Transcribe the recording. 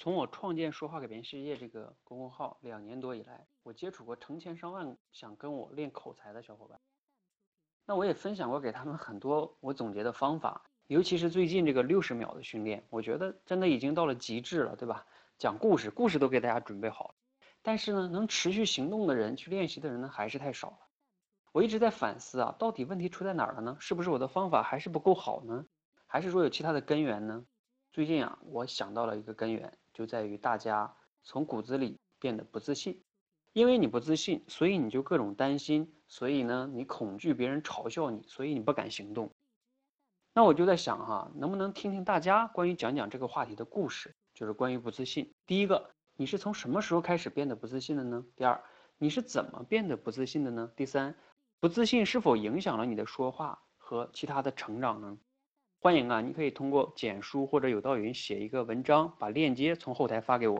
从我创建“说话给别人世界”这个公众号两年多以来，我接触过成千上万想跟我练口才的小伙伴。那我也分享过给他们很多我总结的方法，尤其是最近这个六十秒的训练，我觉得真的已经到了极致了，对吧？讲故事，故事都给大家准备好了，但是呢，能持续行动的人去练习的人呢，还是太少了。我一直在反思啊，到底问题出在哪儿了呢？是不是我的方法还是不够好呢？还是说有其他的根源呢？最近啊，我想到了一个根源。就在于大家从骨子里变得不自信，因为你不自信，所以你就各种担心，所以呢，你恐惧别人嘲笑你，所以你不敢行动。那我就在想哈，能不能听听大家关于讲讲这个话题的故事，就是关于不自信。第一个，你是从什么时候开始变得不自信的呢？第二，你是怎么变得不自信的呢？第三，不自信是否影响了你的说话和其他的成长呢？欢迎啊！你可以通过简书或者有道云写一个文章，把链接从后台发给我。